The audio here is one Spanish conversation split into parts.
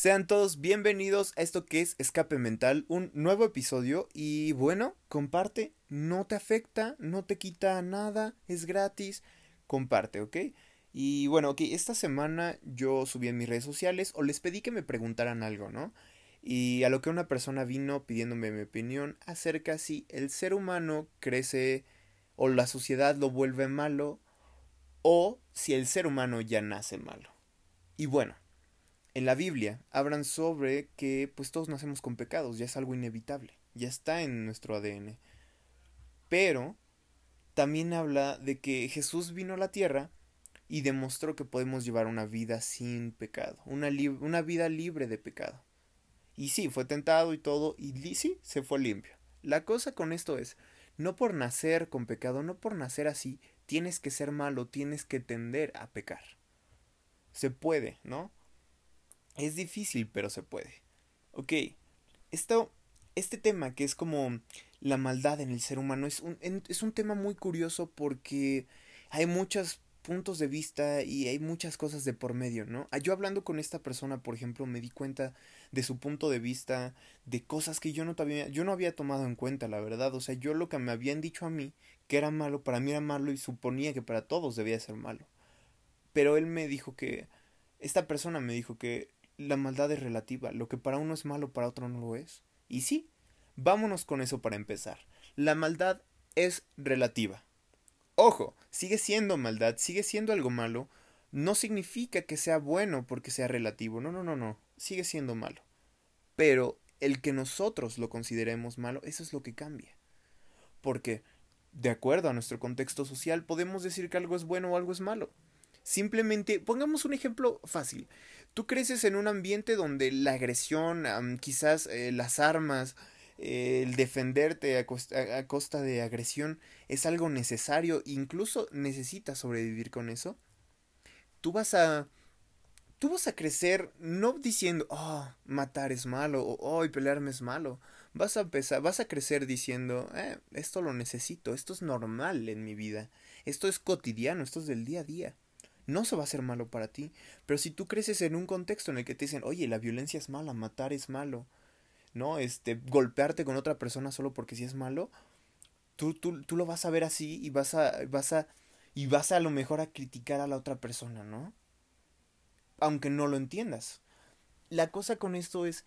Sean todos bienvenidos a esto que es Escape Mental, un nuevo episodio y bueno, comparte, no te afecta, no te quita nada, es gratis, comparte, ¿ok? Y bueno, ok, esta semana yo subí en mis redes sociales o les pedí que me preguntaran algo, ¿no? Y a lo que una persona vino pidiéndome mi opinión acerca si el ser humano crece o la sociedad lo vuelve malo o si el ser humano ya nace malo. Y bueno, en la Biblia hablan sobre que pues todos nacemos con pecados, ya es algo inevitable, ya está en nuestro ADN. Pero también habla de que Jesús vino a la tierra y demostró que podemos llevar una vida sin pecado, una, una vida libre de pecado. Y sí, fue tentado y todo, y sí, se fue limpio. La cosa con esto es, no por nacer con pecado, no por nacer así, tienes que ser malo, tienes que tender a pecar. Se puede, ¿no? Es difícil, pero se puede. Ok, esto, este tema que es como la maldad en el ser humano es un, es un tema muy curioso porque hay muchos puntos de vista y hay muchas cosas de por medio, ¿no? Ah, yo hablando con esta persona, por ejemplo, me di cuenta de su punto de vista, de cosas que yo no, había, yo no había tomado en cuenta, la verdad. O sea, yo lo que me habían dicho a mí, que era malo, para mí era malo y suponía que para todos debía ser malo. Pero él me dijo que, esta persona me dijo que la maldad es relativa, lo que para uno es malo, para otro no lo es. Y sí, vámonos con eso para empezar. La maldad es relativa. Ojo, sigue siendo maldad, sigue siendo algo malo, no significa que sea bueno porque sea relativo, no, no, no, no, sigue siendo malo. Pero el que nosotros lo consideremos malo, eso es lo que cambia. Porque, de acuerdo a nuestro contexto social, podemos decir que algo es bueno o algo es malo. Simplemente, pongamos un ejemplo fácil. Tú creces en un ambiente donde la agresión, quizás eh, las armas, eh, el defenderte a costa, de agresión es algo necesario, incluso necesitas sobrevivir con eso. Tú vas a tú vas a crecer no diciendo, oh, matar es malo o oh, pelearme es malo. Vas a empezar, vas a crecer diciendo, eh, esto lo necesito, esto es normal en mi vida, esto es cotidiano, esto es del día a día no se va a hacer malo para ti. Pero si tú creces en un contexto en el que te dicen, oye, la violencia es mala, matar es malo, ¿no? Este, golpearte con otra persona solo porque si es malo, tú, tú, tú lo vas a ver así y vas a, vas a, y vas a, lo mejor a criticar a la otra persona, ¿no? Aunque no lo entiendas. La cosa con esto es,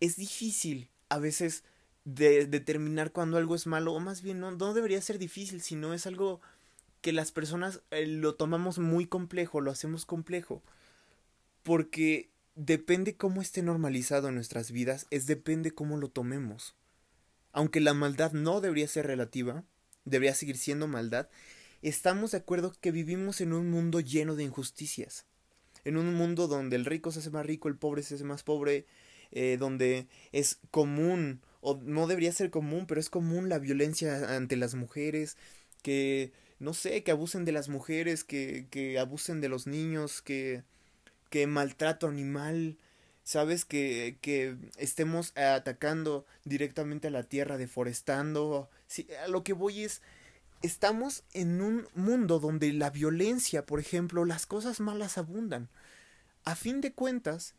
es difícil a veces de determinar cuando algo es malo, o más bien no, no debería ser difícil, sino es algo que las personas eh, lo tomamos muy complejo, lo hacemos complejo, porque depende cómo esté normalizado en nuestras vidas, es depende cómo lo tomemos. Aunque la maldad no debería ser relativa, debería seguir siendo maldad, estamos de acuerdo que vivimos en un mundo lleno de injusticias. En un mundo donde el rico se hace más rico, el pobre se hace más pobre, eh, donde es común, o no debería ser común, pero es común la violencia ante las mujeres, que no sé, que abusen de las mujeres, que, que abusen de los niños, que, que maltrato animal, sabes, que, que estemos atacando directamente a la tierra, deforestando. a lo que voy es, estamos en un mundo donde la violencia, por ejemplo, las cosas malas abundan. A fin de cuentas,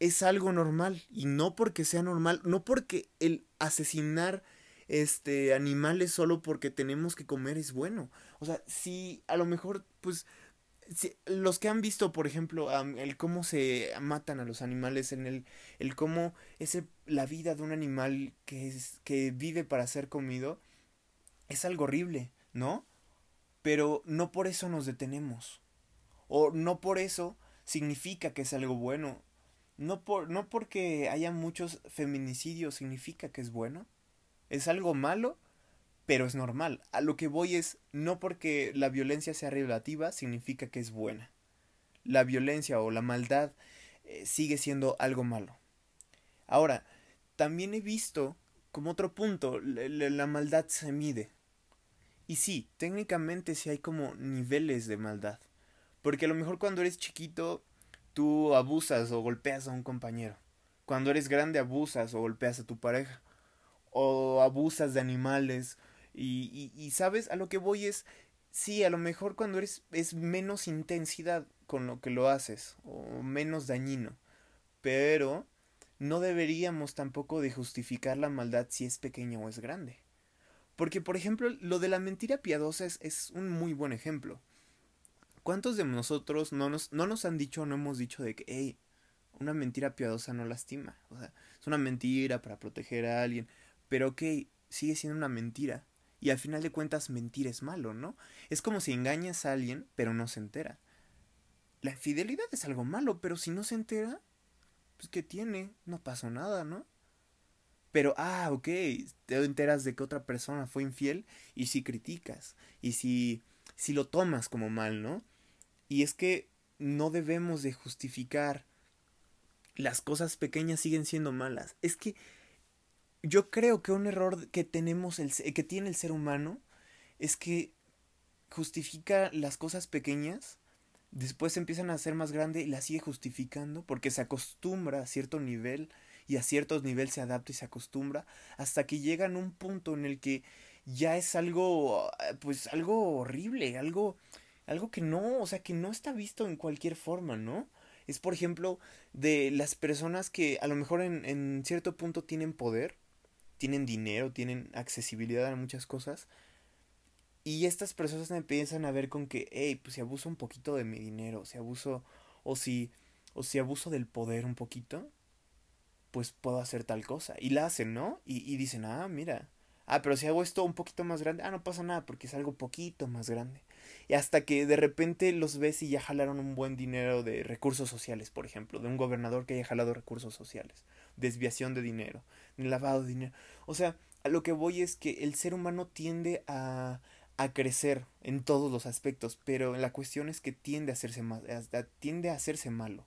es algo normal y no porque sea normal, no porque el asesinar este animales solo porque tenemos que comer es bueno. O sea, si a lo mejor pues si, los que han visto, por ejemplo, el cómo se matan a los animales, en el, el cómo es la vida de un animal que, es, que vive para ser comido, es algo horrible, ¿no? Pero no por eso nos detenemos. O no por eso significa que es algo bueno. No, por, no porque haya muchos feminicidios significa que es bueno. Es algo malo, pero es normal. A lo que voy es, no porque la violencia sea relativa significa que es buena. La violencia o la maldad eh, sigue siendo algo malo. Ahora, también he visto, como otro punto, la, maldad se mide. Y sí, técnicamente sí hay como niveles de maldad. Porque a lo mejor cuando eres chiquito, tú abusas o golpeas a un compañero. Cuando eres grande abusas o golpeas a tu pareja o abusas de animales. Y, y, sabes, a lo que voy es, sí, a lo mejor cuando eres es menos intensidad con lo que lo haces, o menos dañino. pero no deberíamos tampoco de justificar la maldad si es pequeña o es grande. Porque, por ejemplo, lo de la mentira piadosa es, es un muy buen ejemplo. ¿Cuántos de nosotros no nos, no nos han dicho o no hemos dicho de que, hey, una mentira piadosa no lastima? O sea, es una mentira para proteger a alguien. Pero ok, sigue siendo una mentira. Y al final de cuentas, mentir es malo, ¿no? Es como si engañas a alguien, pero no se entera. La infidelidad es algo malo, pero si no se entera, pues ¿qué tiene? No pasó nada, ¿no? Pero, ah, ok, te enteras de que otra persona fue infiel y si criticas, y si, si lo tomas como mal, ¿no? Y es que no debemos de justificar las cosas pequeñas siguen siendo malas. Es que yo creo que un error que tenemos el, que tiene el ser humano es que justifica las cosas pequeñas, después empiezan a ser más grande y las sigue justificando porque se acostumbra a cierto nivel y a ciertos niveles se adapta y se acostumbra hasta que llegan a un punto en el que ya es algo pues algo horrible, algo algo que no, o sea, que no está visto en cualquier forma, ¿no? Es por ejemplo de las personas que a lo mejor en, en cierto punto tienen poder tienen dinero, tienen accesibilidad a muchas cosas. Y estas personas me empiezan a ver con que, hey, pues si abuso un poquito de mi dinero, si abuso, o si, o si abuso del poder un poquito, pues puedo hacer tal cosa. Y la hacen, ¿no? Y, y dicen, ah, mira. Ah, pero si hago esto un poquito más grande, ah, no pasa nada, porque es algo poquito más grande. Y hasta que de repente los ves y ya jalaron un buen dinero de recursos sociales, por ejemplo, de un gobernador que haya jalado recursos sociales desviación de dinero, lavado de dinero. O sea, a lo que voy es que el ser humano tiende a, a crecer en todos los aspectos, pero la cuestión es que tiende a hacerse más, tiende a hacerse malo,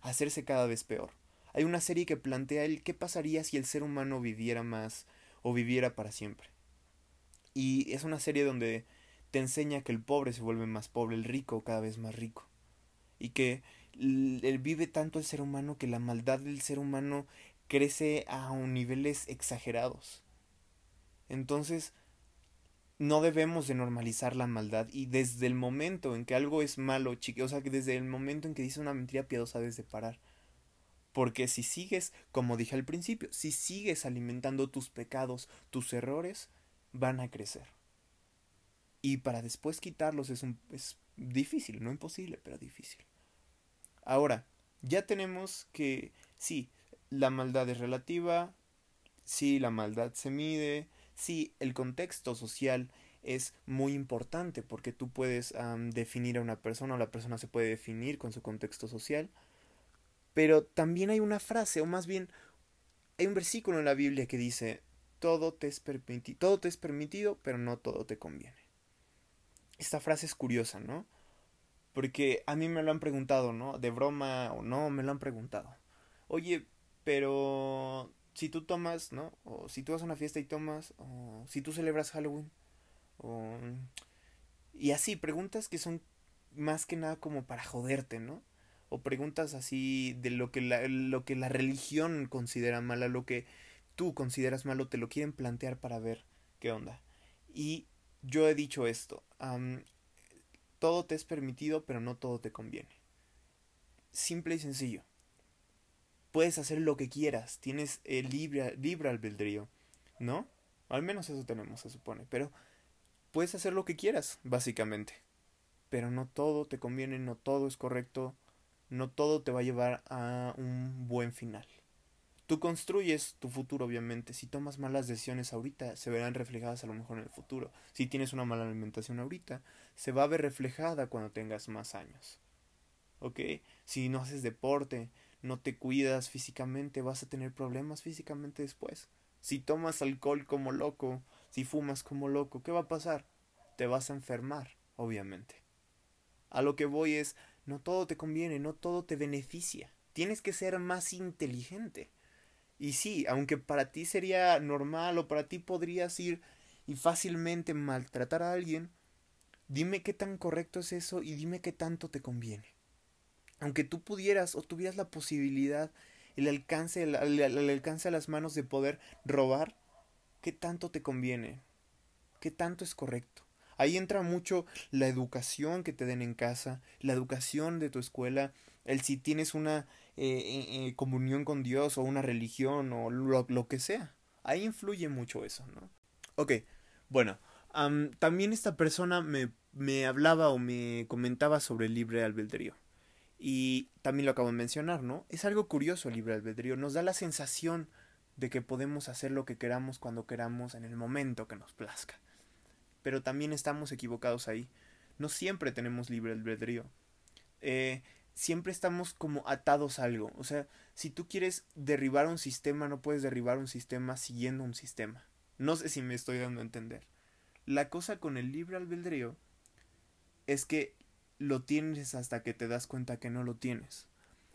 a hacerse cada vez peor. Hay una serie que plantea el qué pasaría si el ser humano viviera más o viviera para siempre. Y es una serie donde te enseña que el pobre se vuelve más pobre, el rico cada vez más rico. Y que él vive tanto el ser humano que la maldad del ser humano crece a niveles exagerados. Entonces, no debemos de normalizar la maldad y desde el momento en que algo es malo, o sea, que desde el momento en que dice una mentira piadosa debes de parar. Porque si sigues, como dije al principio, si sigues alimentando tus pecados, tus errores, van a crecer. Y para después quitarlos es, un, es difícil, no imposible, pero difícil. Ahora, ya tenemos que sí, la maldad es relativa, sí, la maldad se mide, sí, el contexto social es muy importante porque tú puedes definir a una persona o la persona se puede definir con su contexto social. Pero también hay una frase, o más bien hay un versículo en la Biblia que dice, todo te es, todo te es permitido, pero no todo te conviene. Esta frase es curiosa, ¿no? Porque a mí me lo han preguntado, ¿no? De broma o no, me lo han preguntado. Oye, pero si tú tomas, ¿no? O si tú vas a una fiesta y tomas, o si tú celebras Halloween, o... Y así, preguntas que son más que nada como para joderte, ¿no? O preguntas así de lo que la, lo que la religión considera mala, lo que tú consideras malo, te lo quieren plantear para ver qué onda. Y yo he dicho esto, todo te es permitido, pero no todo te conviene. Simple y sencillo. Puedes hacer lo que quieras, tienes el libre, libre albedrío, ¿no? Al menos eso tenemos, se supone. Pero puedes hacer lo que quieras, básicamente. Pero no todo te conviene, no todo es correcto, no todo te va a llevar a un buen final. Tú construyes tu futuro, obviamente. Si tomas malas decisiones ahorita, se verán reflejadas a lo mejor en el futuro. Si tienes una mala alimentación ahorita, se va a ver reflejada cuando tengas más años. ¿Ok? Si no haces deporte, no te cuidas físicamente, vas a tener problemas físicamente después. Si tomas alcohol como loco, si fumas como loco, ¿qué va a pasar? Te vas a enfermar, obviamente. A lo que voy es, no todo te conviene, no todo te beneficia. Tienes que ser más inteligente. Y sí, aunque para ti sería normal o para ti podrías ir y fácilmente maltratar a alguien, dime qué tan correcto es eso y dime qué tanto te conviene. Aunque tú pudieras o tuvieras la posibilidad, el alcance, el, alcance a las manos de poder robar, ¿qué tanto te conviene? ¿Qué tanto es correcto? Ahí entra mucho la educación que te den en casa, la educación de tu escuela, el si tienes una eh, comunión con Dios o una religión o lo, que sea. Ahí influye mucho eso, ¿no? Ok, bueno, también esta persona me, me hablaba o me comentaba sobre el libre albedrío. Y también lo acabo de mencionar, ¿no? Es algo curioso el libre albedrío. Nos da la sensación de que podemos hacer lo que queramos cuando queramos en el momento que nos plazca. Pero también estamos equivocados ahí. No siempre tenemos libre albedrío. Eh, siempre estamos como atados a algo. O sea, si tú quieres derribar un sistema, no puedes derribar un sistema siguiendo un sistema. No sé si me estoy dando a entender. La cosa con el libre albedrío es que lo tienes hasta que te das cuenta que no lo tienes.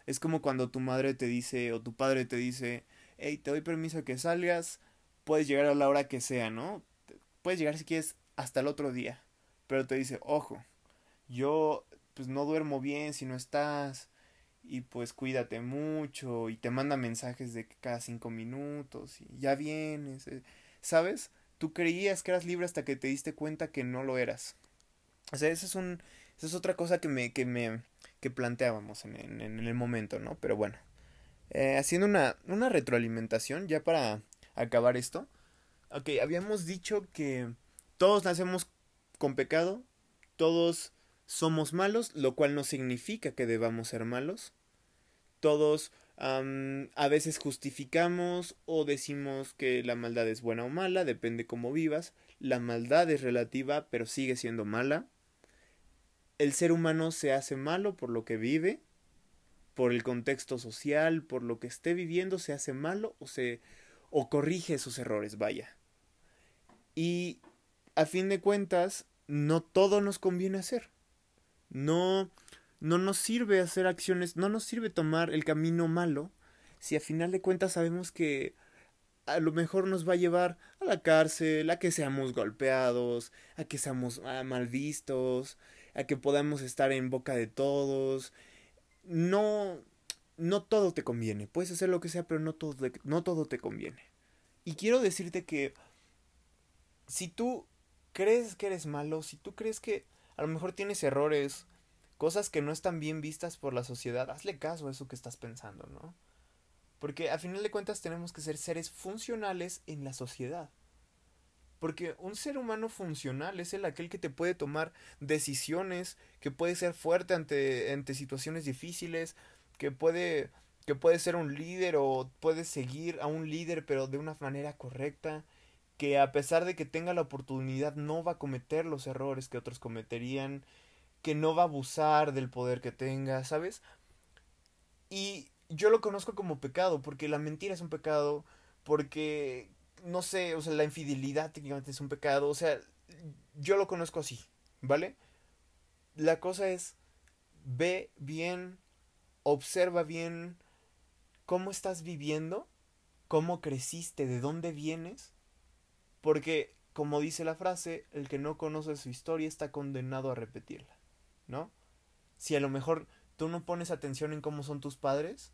Es como cuando tu madre te dice o tu padre te dice, hey, te doy permiso que salgas, puedes llegar a la hora que sea, ¿no? Puedes llegar si quieres hasta el otro día. Pero te dice, ojo, yo pues no duermo bien si no estás y pues cuídate mucho y te manda mensajes de cada cinco minutos y ya vienes, eh, ¿sabes? Tú creías que eras libre hasta que te diste cuenta que no lo eras. O sea, ese es un, esa es otra cosa que me, que me, que planteábamos en, en, el momento, ¿no? Pero bueno, eh, haciendo una, una retroalimentación ya para acabar esto. Ok, habíamos dicho que todos nacemos con pecado, todos somos malos, lo cual no significa que debamos ser malos. Todos a veces justificamos o decimos que la maldad es buena o mala, depende cómo vivas. La maldad es relativa, pero sigue siendo mala el ser humano se hace malo por lo que vive, por el contexto social, por lo que esté viviendo, se hace malo o se o corrige sus errores, vaya. Y a fin de cuentas, no todo nos conviene hacer. No no nos sirve hacer acciones, no nos sirve tomar el camino malo si a final de cuentas sabemos que a lo mejor nos va a llevar a la cárcel, a que seamos golpeados, a que seamos ah, mal vistos, a que podamos estar en boca de todos. No, no todo te conviene. Puedes hacer lo que sea, pero no todo, no todo te conviene. Y quiero decirte que si tú crees que eres malo, si tú crees que a lo mejor tienes errores, cosas que no están bien vistas por la sociedad, hazle caso a eso que estás pensando, ¿no? Porque a final de cuentas tenemos que ser seres funcionales en la sociedad. Porque un ser humano funcional es el aquel que te puede tomar decisiones, que puede ser fuerte ante, ante situaciones difíciles, que puede, que puede ser un líder o puede seguir a un líder pero de una manera correcta, que a pesar de que tenga la oportunidad no va a cometer los errores que otros cometerían, que no va a abusar del poder que tenga, ¿sabes? Y yo lo conozco como pecado, porque la mentira es un pecado, porque no sé, o sea, la infidelidad técnicamente es un pecado, o sea, yo lo conozco así, ¿vale? La cosa es, ve bien, observa bien cómo estás viviendo, cómo creciste, de dónde vienes, porque, como dice la frase, el que no conoce su historia está condenado a repetirla, ¿no? Si a lo mejor tú no pones atención en cómo son tus padres,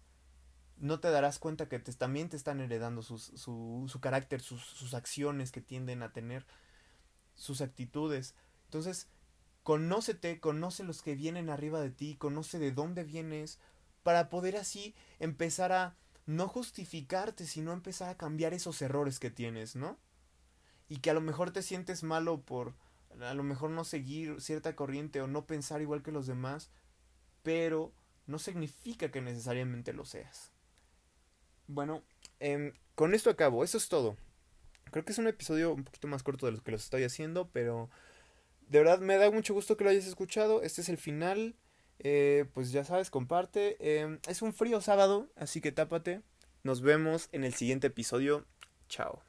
no te darás cuenta que te, también te están heredando su, su carácter, sus, sus acciones que tienden a tener, sus actitudes. Entonces, conócete, conoce los que vienen arriba de ti, conoce de dónde vienes, para poder así empezar a no justificarte, sino empezar a cambiar esos errores que tienes, ¿no? Y que a lo mejor te sientes malo por a lo mejor no seguir cierta corriente o no pensar igual que los demás, pero no significa que necesariamente lo seas. Bueno, em, con esto acabo, eso es todo. Creo que es un episodio un poquito más corto de lo que los estoy haciendo, pero de verdad me da mucho gusto que lo hayas escuchado. Este es el final. Eh, pues ya sabes, comparte. Em, es un frío sábado, así que tápate. Nos vemos en el siguiente episodio. Chao.